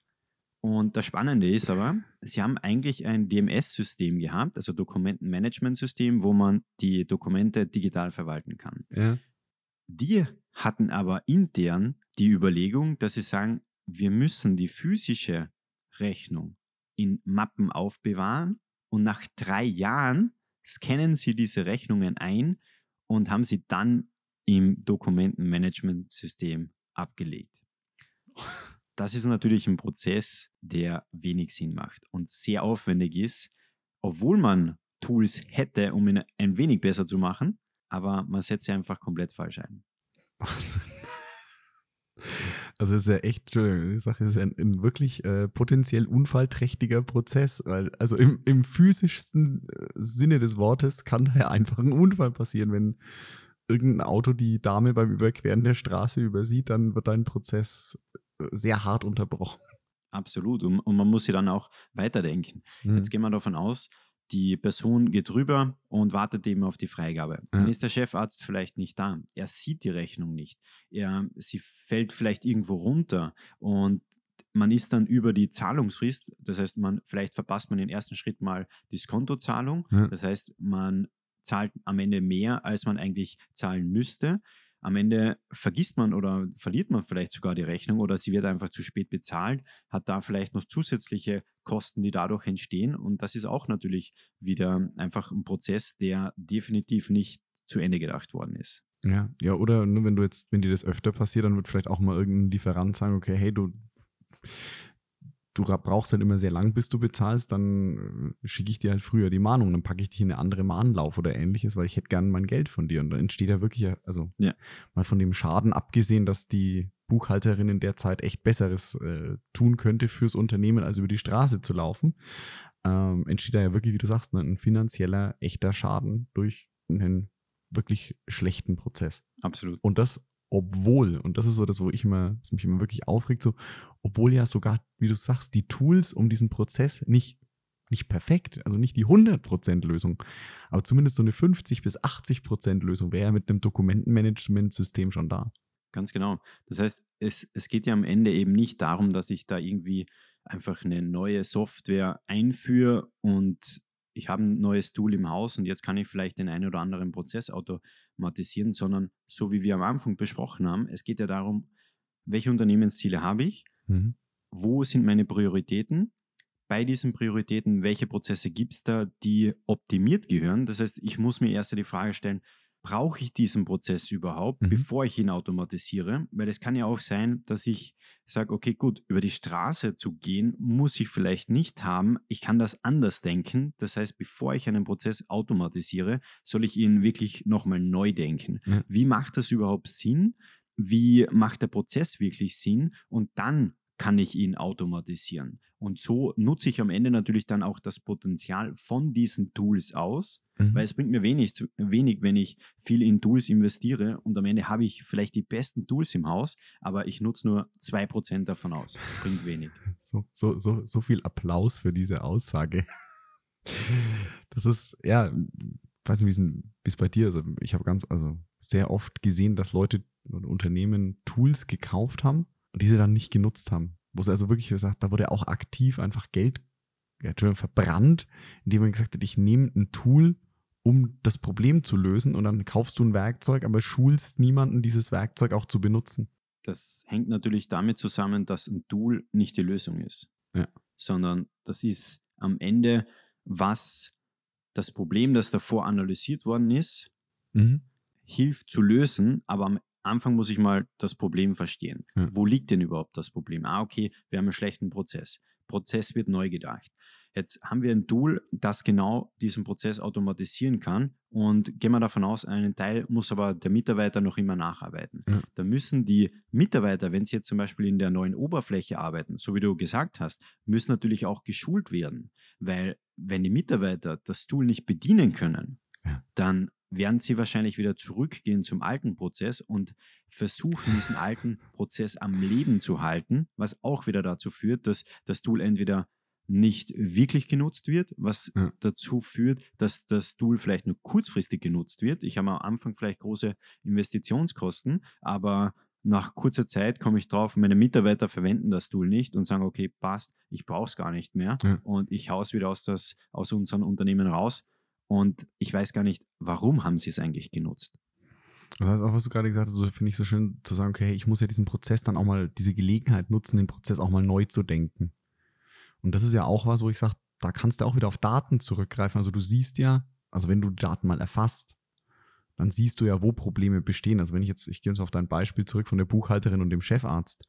und das Spannende ist aber, sie haben eigentlich ein DMS-System gehabt, also Dokumentenmanagement-System, wo man die Dokumente digital verwalten kann. Ja. die hatten aber intern die Überlegung, dass sie sagen, wir müssen die physische Rechnung in Mappen aufbewahren und nach drei Jahren scannen sie diese Rechnungen ein und haben sie dann im Dokumentenmanagementsystem abgelegt. Das ist natürlich ein Prozess, der wenig Sinn macht und sehr aufwendig ist, obwohl man Tools hätte, um ihn ein wenig besser zu machen, aber man setzt sie einfach komplett falsch ein. Also es ist ja echt, Entschuldigung, ich sage, es ist ein, ein wirklich äh, potenziell unfallträchtiger Prozess, weil also im, im physischsten äh, Sinne des Wortes kann ja einfach ein Unfall passieren, wenn irgendein Auto die Dame beim Überqueren der Straße übersieht, dann wird dein Prozess sehr hart unterbrochen. Absolut. Und, und man muss sie dann auch weiterdenken. Mhm. Jetzt gehen wir davon aus, die Person geht rüber und wartet eben auf die Freigabe. Ja. Dann ist der Chefarzt vielleicht nicht da. Er sieht die Rechnung nicht. Er, sie fällt vielleicht irgendwo runter und man ist dann über die Zahlungsfrist. Das heißt, man vielleicht verpasst man den ersten Schritt mal die Skontozahlung. Ja. Das heißt, man zahlt am Ende mehr, als man eigentlich zahlen müsste. Am Ende vergisst man oder verliert man vielleicht sogar die Rechnung oder sie wird einfach zu spät bezahlt, hat da vielleicht noch zusätzliche Kosten, die dadurch entstehen. Und das ist auch natürlich wieder einfach ein Prozess, der definitiv nicht zu Ende gedacht worden ist. Ja, ja, oder nur wenn du jetzt, wenn dir das öfter passiert, dann wird vielleicht auch mal irgendein Lieferant sagen, okay, hey, du du brauchst halt immer sehr lang, bis du bezahlst, dann äh, schicke ich dir halt früher die Mahnung, dann packe ich dich in eine andere Mahnlauf oder ähnliches, weil ich hätte gerne mein Geld von dir. Und dann entsteht ja wirklich, also ja. mal von dem Schaden abgesehen, dass die Buchhalterin in der Zeit echt Besseres äh, tun könnte fürs Unternehmen, als über die Straße zu laufen, ähm, entsteht da ja wirklich, wie du sagst, ne, ein finanzieller, echter Schaden durch einen wirklich schlechten Prozess. Absolut. Und das obwohl, und das ist so das, wo ich immer, was mich immer wirklich aufregt, so, obwohl ja sogar, wie du sagst, die Tools um diesen Prozess nicht, nicht perfekt, also nicht die 100% Lösung, aber zumindest so eine 50 bis 80% Lösung wäre ja mit einem Dokumentenmanagement-System schon da. Ganz genau. Das heißt, es, es geht ja am Ende eben nicht darum, dass ich da irgendwie einfach eine neue Software einführe und ich habe ein neues Tool im Haus und jetzt kann ich vielleicht den einen oder anderen Prozess automatisieren, sondern so wie wir am Anfang besprochen haben, es geht ja darum, welche Unternehmensziele habe ich, mhm. wo sind meine Prioritäten, bei diesen Prioritäten, welche Prozesse gibt es da, die optimiert gehören. Das heißt, ich muss mir erst die Frage stellen, brauche ich diesen Prozess überhaupt, mhm. bevor ich ihn automatisiere? Weil es kann ja auch sein, dass ich sage, okay, gut, über die Straße zu gehen, muss ich vielleicht nicht haben. Ich kann das anders denken. Das heißt, bevor ich einen Prozess automatisiere, soll ich ihn wirklich nochmal neu denken. Mhm. Wie macht das überhaupt Sinn? Wie macht der Prozess wirklich Sinn? Und dann kann ich ihn automatisieren. Und so nutze ich am Ende natürlich dann auch das Potenzial von diesen Tools aus, mhm. weil es bringt mir wenig, wenig, wenn ich viel in Tools investiere und am Ende habe ich vielleicht die besten Tools im Haus, aber ich nutze nur 2% davon aus. Bringt wenig. So, so, so, so viel Applaus für diese Aussage. Das ist, ja, weiß nicht, wie es bei dir ist. Also ich habe ganz, also sehr oft gesehen, dass Leute oder Unternehmen Tools gekauft haben und diese dann nicht genutzt haben. Wo es also wirklich gesagt, da wurde auch aktiv einfach Geld ja, verbrannt, indem man gesagt hat, ich nehme ein Tool, um das Problem zu lösen und dann kaufst du ein Werkzeug, aber schulst niemanden, dieses Werkzeug auch zu benutzen. Das hängt natürlich damit zusammen, dass ein Tool nicht die Lösung ist, ja. sondern das ist am Ende, was das Problem, das davor analysiert worden ist, mhm. hilft zu lösen, aber am Anfang muss ich mal das Problem verstehen. Ja. Wo liegt denn überhaupt das Problem? Ah, okay, wir haben einen schlechten Prozess. Prozess wird neu gedacht. Jetzt haben wir ein Tool, das genau diesen Prozess automatisieren kann und gehen wir davon aus, einen Teil muss aber der Mitarbeiter noch immer nacharbeiten. Ja. Da müssen die Mitarbeiter, wenn sie jetzt zum Beispiel in der neuen Oberfläche arbeiten, so wie du gesagt hast, müssen natürlich auch geschult werden, weil wenn die Mitarbeiter das Tool nicht bedienen können, ja. dann werden sie wahrscheinlich wieder zurückgehen zum alten Prozess und versuchen, diesen alten Prozess am Leben zu halten, was auch wieder dazu führt, dass das Tool entweder nicht wirklich genutzt wird, was ja. dazu führt, dass das Tool vielleicht nur kurzfristig genutzt wird. Ich habe am Anfang vielleicht große Investitionskosten, aber nach kurzer Zeit komme ich drauf, meine Mitarbeiter verwenden das Tool nicht und sagen, okay, passt, ich brauche es gar nicht mehr ja. und ich haue es wieder aus, das, aus unserem Unternehmen raus und ich weiß gar nicht, warum haben sie es eigentlich genutzt. Und das ist auch, was du gerade gesagt hast, so finde ich so schön zu sagen, okay, ich muss ja diesen Prozess dann auch mal, diese Gelegenheit nutzen, den Prozess auch mal neu zu denken. Und das ist ja auch was, wo ich sage, da kannst du auch wieder auf Daten zurückgreifen. Also du siehst ja, also wenn du Daten mal erfasst, dann siehst du ja, wo Probleme bestehen. Also wenn ich jetzt, ich gehe jetzt auf dein Beispiel zurück von der Buchhalterin und dem Chefarzt,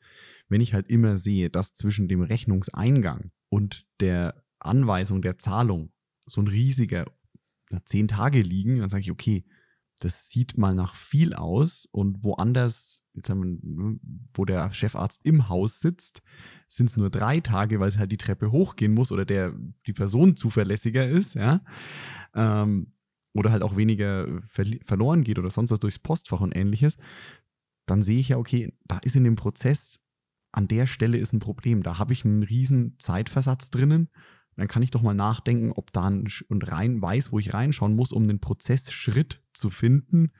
wenn ich halt immer sehe, dass zwischen dem Rechnungseingang und der Anweisung der Zahlung so ein riesiger zehn Tage liegen, dann sage ich, okay, das sieht mal nach viel aus und woanders, jetzt haben wir, ne, wo der Chefarzt im Haus sitzt, sind es nur drei Tage, weil es halt die Treppe hochgehen muss oder der die Person zuverlässiger ist, ja. Ähm, oder halt auch weniger verloren geht oder sonst was durchs Postfach und ähnliches, dann sehe ich ja, okay, da ist in dem Prozess, an der Stelle ist ein Problem. Da habe ich einen riesen Zeitversatz drinnen. Dann kann ich doch mal nachdenken, ob da ein, und rein weiß, wo ich reinschauen muss, um den Prozessschritt zu finden,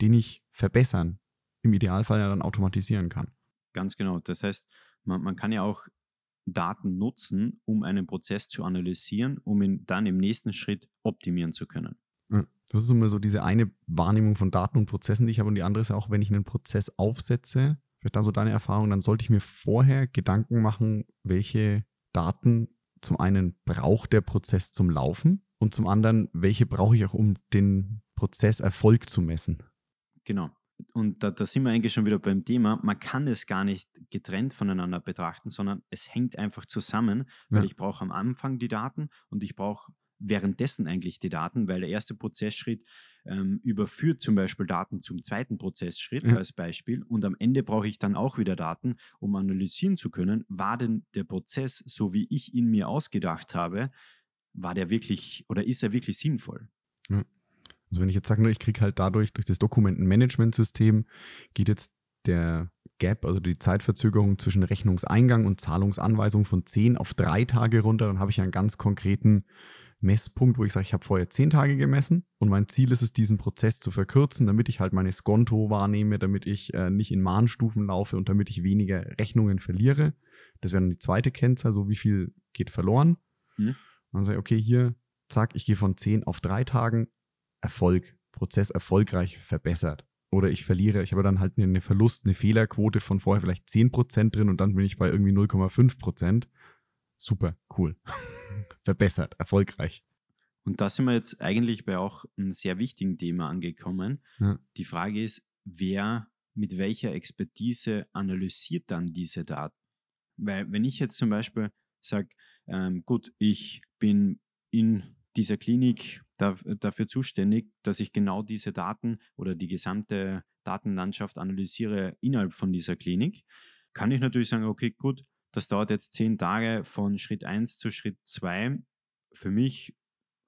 den ich verbessern, im Idealfall ja dann automatisieren kann. Ganz genau. Das heißt, man, man kann ja auch Daten nutzen, um einen Prozess zu analysieren, um ihn dann im nächsten Schritt optimieren zu können. Das ist immer so diese eine Wahrnehmung von Daten und Prozessen, die ich habe. Und die andere ist ja auch, wenn ich einen Prozess aufsetze, vielleicht da so deine Erfahrung, dann sollte ich mir vorher Gedanken machen, welche Daten zum einen braucht der Prozess zum Laufen und zum anderen, welche brauche ich auch, um den Prozesserfolg zu messen. Genau. Und da, da, sind wir eigentlich schon wieder beim Thema, man kann es gar nicht getrennt voneinander betrachten, sondern es hängt einfach zusammen, weil ja. ich brauche am Anfang die Daten und ich brauche währenddessen eigentlich die Daten, weil der erste Prozessschritt ähm, überführt zum Beispiel Daten zum zweiten Prozessschritt ja. als Beispiel und am Ende brauche ich dann auch wieder Daten, um analysieren zu können, war denn der Prozess, so wie ich ihn mir ausgedacht habe, war der wirklich oder ist er wirklich sinnvoll? Ja. Also wenn ich jetzt sage, ich kriege halt dadurch, durch das Dokumentenmanagementsystem, geht jetzt der Gap, also die Zeitverzögerung zwischen Rechnungseingang und Zahlungsanweisung von 10 auf 3 Tage runter, dann habe ich einen ganz konkreten Messpunkt, wo ich sage, ich habe vorher zehn Tage gemessen und mein Ziel ist es, diesen Prozess zu verkürzen, damit ich halt meine Skonto wahrnehme, damit ich äh, nicht in Mahnstufen laufe und damit ich weniger Rechnungen verliere. Das wäre dann die zweite Kennzahl, so wie viel geht verloren. Mhm. Und dann sage ich, okay, hier, zack, ich gehe von zehn auf drei Tagen, Erfolg, Prozess erfolgreich verbessert. Oder ich verliere, ich habe dann halt eine Verlust, eine Fehlerquote von vorher vielleicht 10% drin und dann bin ich bei irgendwie 0,5% super, cool. Verbessert, erfolgreich. Und da sind wir jetzt eigentlich bei auch einem sehr wichtigen Thema angekommen. Ja. Die Frage ist, wer mit welcher Expertise analysiert dann diese Daten? Weil wenn ich jetzt zum Beispiel sage, ähm, gut, ich bin in dieser Klinik da, dafür zuständig, dass ich genau diese Daten oder die gesamte Datenlandschaft analysiere innerhalb von dieser Klinik, kann ich natürlich sagen, okay, gut, das dauert jetzt zehn Tage von Schritt 1 zu Schritt 2. Für mich,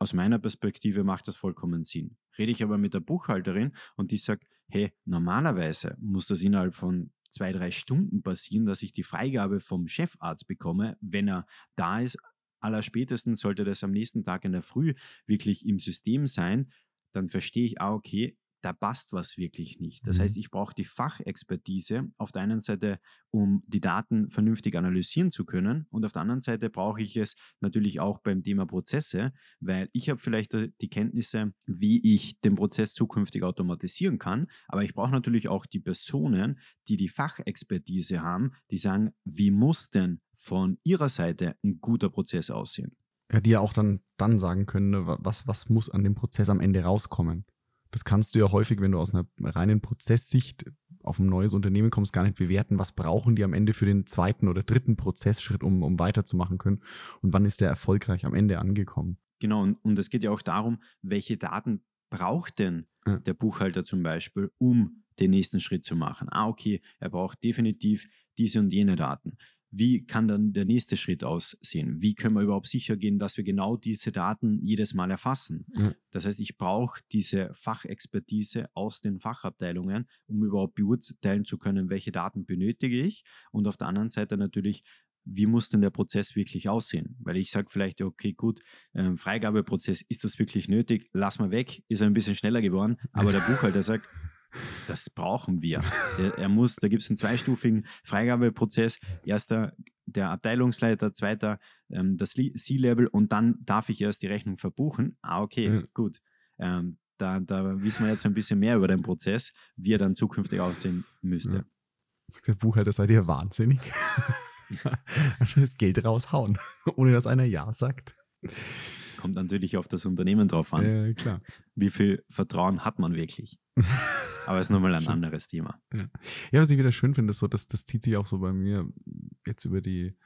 aus meiner Perspektive, macht das vollkommen Sinn. Rede ich aber mit der Buchhalterin und die sagt, hey, normalerweise muss das innerhalb von zwei, drei Stunden passieren, dass ich die Freigabe vom Chefarzt bekomme, wenn er da ist. Allerspätestens sollte das am nächsten Tag in der Früh wirklich im System sein. Dann verstehe ich, ah, okay, da passt was wirklich nicht. Das mhm. heißt, ich brauche die Fachexpertise auf der einen Seite, um die Daten vernünftig analysieren zu können und auf der anderen Seite brauche ich es natürlich auch beim Thema Prozesse, weil ich habe vielleicht die Kenntnisse, wie ich den Prozess zukünftig automatisieren kann, aber ich brauche natürlich auch die Personen, die die Fachexpertise haben, die sagen, wie muss denn von ihrer Seite ein guter Prozess aussehen? Ja, die ja auch dann, dann sagen können, ne, was, was muss an dem Prozess am Ende rauskommen das kannst du ja häufig, wenn du aus einer reinen Prozesssicht auf ein neues Unternehmen kommst, gar nicht bewerten, was brauchen die am Ende für den zweiten oder dritten Prozessschritt, um, um weiterzumachen können und wann ist der erfolgreich am Ende angekommen. Genau, und, und es geht ja auch darum, welche Daten braucht denn ja. der Buchhalter zum Beispiel, um den nächsten Schritt zu machen. Ah, okay, er braucht definitiv diese und jene Daten wie kann dann der nächste Schritt aussehen? Wie können wir überhaupt sicher gehen, dass wir genau diese Daten jedes Mal erfassen? Mhm. Das heißt, ich brauche diese Fachexpertise aus den Fachabteilungen, um überhaupt beurteilen zu können, welche Daten benötige ich. Und auf der anderen Seite natürlich, wie muss denn der Prozess wirklich aussehen? Weil ich sage vielleicht, okay, gut, ähm, Freigabeprozess, ist das wirklich nötig? Lass mal weg, ist er ein bisschen schneller geworden, aber der Buchhalter sagt, das brauchen wir. Der, er muss, da gibt es einen zweistufigen Freigabeprozess. Erster der Abteilungsleiter, zweiter ähm, das C-Level und dann darf ich erst die Rechnung verbuchen. Ah, okay, ja. gut. Ähm, Da, da wissen wir jetzt ein bisschen mehr über den Prozess, wie er dann zukünftig aussehen müsste. Ja. Sagt der Buchhalter, seid ihr wahnsinnig? Einfach das Geld raushauen, ohne dass einer Ja sagt. Kommt natürlich auf das Unternehmen drauf an. Ja, klar. Wie viel Vertrauen hat man wirklich? Aber ist nochmal ein Schön. anderes Thema. Ja. ja, was ich wieder schön finde, ist so, dass das zieht sich auch so bei mir jetzt über die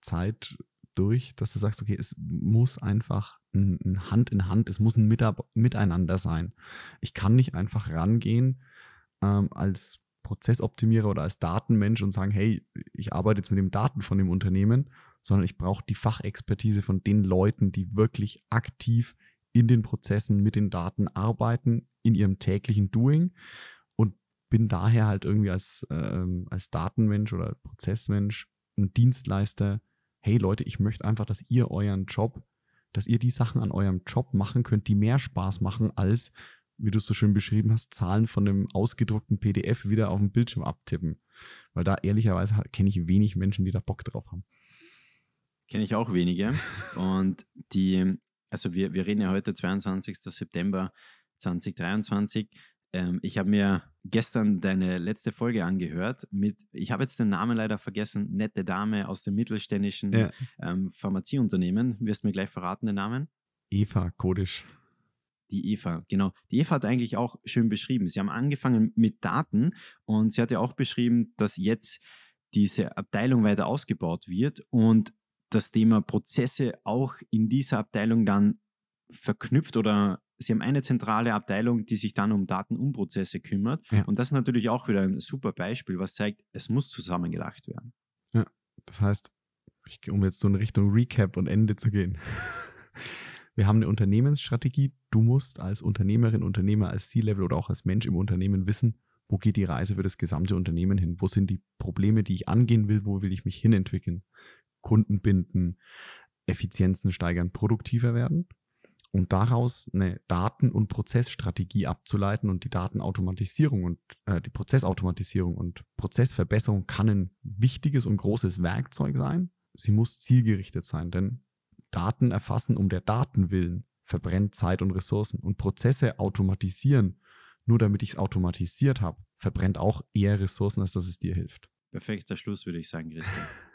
Zeit durch, dass du sagst, okay, es muss einfach ein, ein Hand in Hand, es muss ein Mitab Miteinander sein. Ich kann nicht einfach rangehen ähm, als Prozessoptimierer oder als Datenmensch und sagen, hey, ich arbeite jetzt mit den Daten von dem Unternehmen, sondern ich brauche die Fachexpertise von den Leuten, die wirklich aktiv in den Prozessen mit den Daten arbeiten, in ihrem täglichen Doing und bin daher halt irgendwie als, ähm, als Datenmensch oder Prozessmensch ein Dienstleister. Hey Leute, ich möchte einfach, dass ihr euren Job, dass ihr die Sachen an eurem Job machen könnt, die mehr Spaß machen, als, wie du es so schön beschrieben hast, Zahlen von einem ausgedruckten PDF wieder auf dem Bildschirm abtippen. Weil da ehrlicherweise kenne ich wenig Menschen, die da Bock drauf haben. Kenne ich auch wenige. Und die, also wir, wir reden ja heute 22. September 2023. Ähm, ich habe mir gestern deine letzte Folge angehört mit, ich habe jetzt den Namen leider vergessen, nette Dame aus dem mittelständischen Ja. ähm, Pharmazieunternehmen. Wirst mir gleich verraten den Namen? Eva Kodisch. Die Eva, genau. Die Eva hat eigentlich auch schön beschrieben. Sie haben angefangen mit Daten und sie hat ja auch beschrieben, dass jetzt diese Abteilung weiter ausgebaut wird und das Thema Prozesse auch in dieser Abteilung dann verknüpft oder sie haben eine zentrale Abteilung, die sich dann um Daten und Prozesse kümmert. Ja. Und das ist natürlich auch wieder ein super Beispiel, was zeigt, es muss zusammengedacht werden. Das heißt, ich, um jetzt so in Richtung Recap und Ende zu gehen. Wir haben eine Unternehmensstrategie. Du musst als Unternehmerin, Unternehmer, als C-Level oder auch als Mensch im Unternehmen wissen, wo geht die Reise für das gesamte Unternehmen hin? Wo sind die Probleme, die ich angehen will? Wo will ich mich hinentwickeln? Kunden binden, Effizienzen steigern, produktiver werden und daraus eine Daten- und Prozessstrategie abzuleiten und die Datenautomatisierung und äh, die Prozessautomatisierung und Prozessverbesserung kann ein wichtiges und großes Werkzeug sein. Sie muss zielgerichtet sein, denn Daten erfassen um der Daten willen verbrennt Zeit und Ressourcen und Prozesse automatisieren, nur damit ich es automatisiert habe, verbrennt auch eher Ressourcen, als dass es dir hilft. Perfekter Schluss, würde ich sagen, Christian.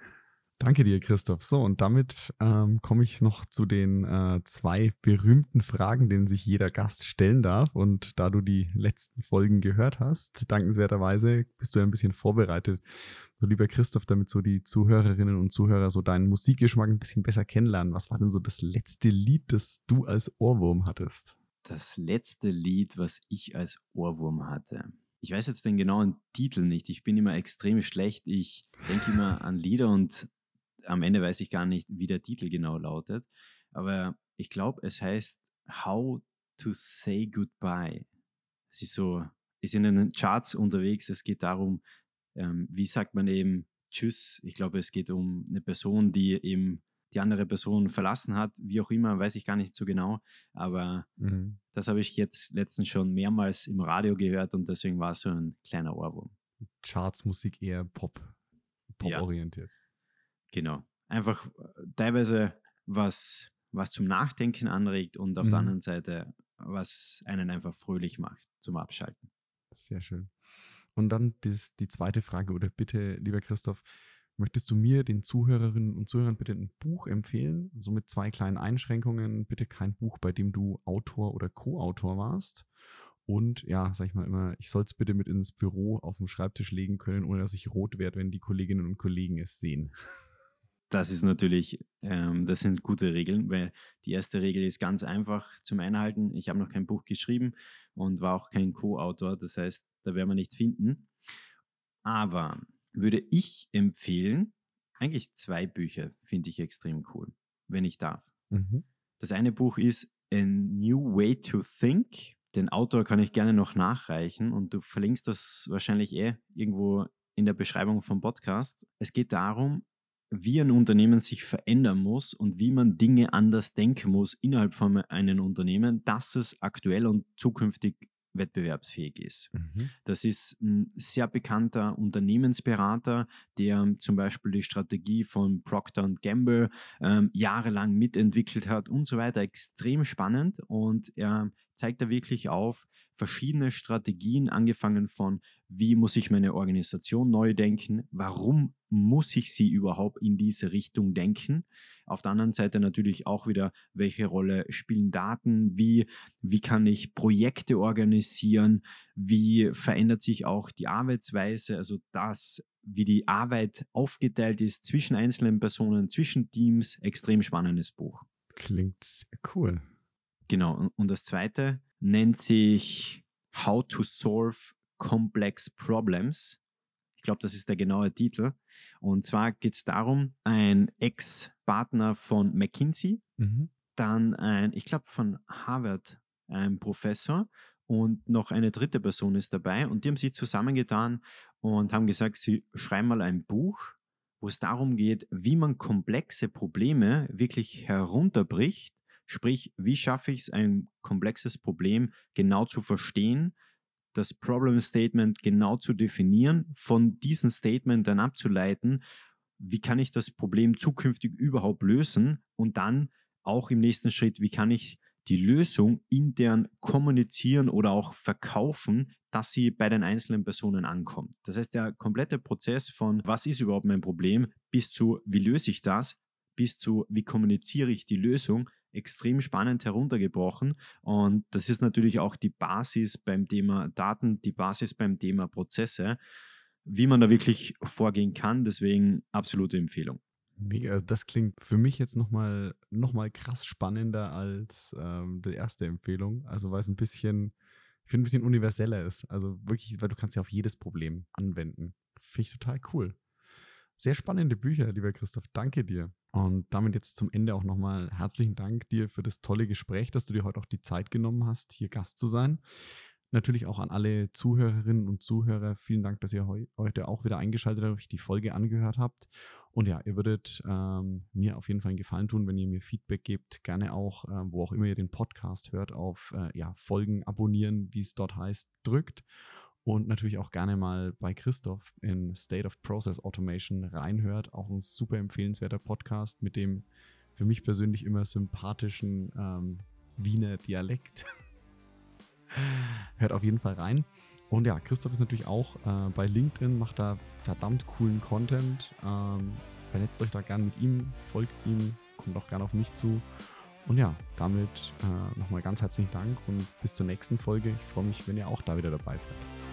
Danke dir, Christoph. So, und damit ähm, komme ich noch zu den äh, zwei berühmten Fragen, denen sich jeder Gast stellen darf. Und da du die letzten Folgen gehört hast, dankenswerterweise bist du ja ein bisschen vorbereitet. So, lieber Christoph, damit so die Zuhörerinnen und Zuhörer so deinen Musikgeschmack ein bisschen besser kennenlernen. Was war denn so das letzte Lied, das du als Ohrwurm hattest? Das letzte Lied, was ich als Ohrwurm hatte. Ich weiß jetzt den genauen Titel nicht. Ich bin immer extrem schlecht. Ich denke immer an Lieder und am Ende weiß ich gar nicht, wie der Titel genau lautet. Aber ich glaube, es heißt How to Say Goodbye. Es ist so, ist in den Charts unterwegs. Es geht darum, ähm, wie sagt man eben Tschüss. Ich glaube, es geht um eine Person, die eben die andere Person verlassen hat. Wie auch immer, weiß ich gar nicht so genau. Aber Mhm. das habe ich jetzt letztens schon mehrmals im Radio gehört und deswegen war es so ein kleiner Ohrwurm. Charts, Musik eher Pop. Pop-orientiert. Genau. Einfach äh, teilweise was, was zum Nachdenken anregt und auf der Mhm. anderen Seite was einen einfach fröhlich macht zum Abschalten. Sehr schön. Und dann das, die zweite Frage oder bitte, lieber Christoph, möchtest du mir, den Zuhörerinnen und Zuhörern, bitte ein Buch empfehlen? So mit zwei kleinen Einschränkungen. Bitte kein Buch, bei dem du Autor oder Co-Autor warst. Und ja, sag ich mal immer, ich soll es bitte mit ins Büro auf dem Schreibtisch legen können, ohne dass ich rot werde, wenn die Kolleginnen und Kollegen es sehen. Das ist natürlich, ähm, das sind gute Regeln, weil die erste Regel ist ganz einfach zum Einhalten. Ich habe noch kein Buch geschrieben und war auch kein Co-Autor, das heißt, da werden wir nichts finden. Aber würde ich empfehlen, eigentlich zwei Bücher finde ich extrem cool, wenn ich darf. Mhm. Das eine Buch ist A New Way to Think. Den Autor kann ich gerne noch nachreichen und du verlinkst das wahrscheinlich eh irgendwo in der Beschreibung vom Podcast. Es geht darum, wie ein Unternehmen sich verändern muss und wie man Dinge anders denken muss innerhalb von einem Unternehmen, dass es aktuell und zukünftig wettbewerbsfähig ist. Mhm. Das ist ein sehr bekannter Unternehmensberater, der zum Beispiel die Strategie von Procter Gamble ähm, jahrelang mitentwickelt hat und so weiter. Extrem spannend und er zeigt da wirklich auf verschiedene Strategien, angefangen von, wie muss ich meine Organisation neu denken, warum muss ich sie überhaupt in diese Richtung denken. Auf der anderen Seite natürlich auch wieder, welche Rolle spielen Daten, wie, wie kann ich Projekte organisieren, wie verändert sich auch die Arbeitsweise, also das, wie die Arbeit aufgeteilt ist zwischen einzelnen Personen, zwischen Teams, extrem spannendes Buch. Klingt sehr cool. Genau, und das zweite nennt sich How to Solve Complex Problems. Ich glaube, das ist der genaue Titel. Und zwar geht es darum, ein Ex-Partner von McKinsey, Mhm. dann ein, ich glaube, von Harvard, ein Professor und noch eine dritte Person ist dabei. Und die haben sich zusammengetan und haben gesagt, sie schreiben mal ein Buch, wo es darum geht, wie man komplexe Probleme wirklich herunterbricht. Sprich, wie schaffe ich es, ein komplexes Problem genau zu verstehen, das Problem Statement genau zu definieren, von diesem Statement dann abzuleiten, wie kann ich das Problem zukünftig überhaupt lösen und dann auch im nächsten Schritt, wie kann ich die Lösung intern kommunizieren oder auch verkaufen, dass sie bei den einzelnen Personen ankommt. Das heißt, der komplette Prozess von, was ist überhaupt mein Problem, bis zu, wie löse ich das, bis zu, wie kommuniziere ich die Lösung, extrem spannend heruntergebrochen. Und das ist natürlich auch die Basis beim Thema Daten, die Basis beim Thema Prozesse, wie man da wirklich vorgehen kann. Deswegen absolute Empfehlung. Mega, also das klingt für mich jetzt nochmal noch mal krass spannender als ähm, die erste Empfehlung. Also weil es ein bisschen, ich finde, ein bisschen universeller ist. Also wirklich, weil du kannst ja auf jedes Problem anwenden. Finde ich total cool. Sehr spannende Bücher, lieber Christoph. Danke dir. Und damit jetzt zum Ende auch nochmal herzlichen Dank dir für das tolle Gespräch, dass du dir heute auch die Zeit genommen hast, hier Gast zu sein. Natürlich auch an alle Zuhörerinnen und Zuhörer. Vielen Dank, dass ihr heu heute auch wieder eingeschaltet habt, euch die Folge angehört habt. Und ja, ihr würdet ähm, mir auf jeden Fall einen Gefallen tun, wenn ihr mir Feedback gebt. Gerne auch, äh, wo auch immer ihr den Podcast hört, auf äh, ja, Folgen abonnieren, wie es dort heißt, drückt. Und natürlich auch gerne mal bei Christoph in State of Process Automation reinhört. Auch ein super empfehlenswerter Podcast mit dem für mich persönlich immer sympathischen ähm, Wiener Dialekt. Hört auf jeden Fall rein. Und ja, Christoph ist natürlich auch äh, bei LinkedIn, macht da verdammt coolen Content. Ähm, vernetzt euch da gerne mit ihm, folgt ihm, kommt auch gerne auf mich zu. Und ja, damit äh, nochmal ganz herzlichen Dank und bis zur nächsten Folge. Ich freue mich, wenn ihr auch da wieder dabei seid.